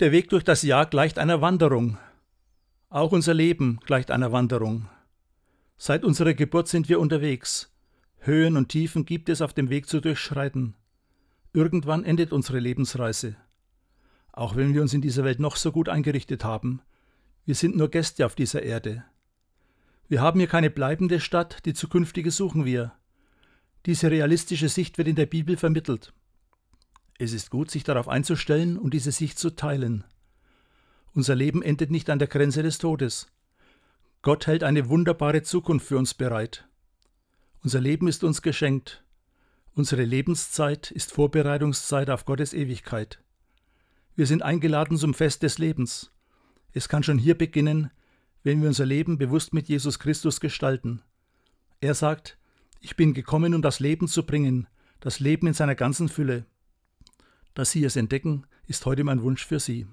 Der Weg durch das Jahr gleicht einer Wanderung. Auch unser Leben gleicht einer Wanderung. Seit unserer Geburt sind wir unterwegs. Höhen und Tiefen gibt es auf dem Weg zu durchschreiten. Irgendwann endet unsere Lebensreise. Auch wenn wir uns in dieser Welt noch so gut eingerichtet haben, wir sind nur Gäste auf dieser Erde. Wir haben hier keine bleibende Stadt, die zukünftige suchen wir. Diese realistische Sicht wird in der Bibel vermittelt. Es ist gut, sich darauf einzustellen und diese Sicht zu teilen. Unser Leben endet nicht an der Grenze des Todes. Gott hält eine wunderbare Zukunft für uns bereit. Unser Leben ist uns geschenkt. Unsere Lebenszeit ist Vorbereitungszeit auf Gottes Ewigkeit. Wir sind eingeladen zum Fest des Lebens. Es kann schon hier beginnen, wenn wir unser Leben bewusst mit Jesus Christus gestalten. Er sagt, ich bin gekommen, um das Leben zu bringen, das Leben in seiner ganzen Fülle. Dass Sie es entdecken, ist heute mein Wunsch für Sie.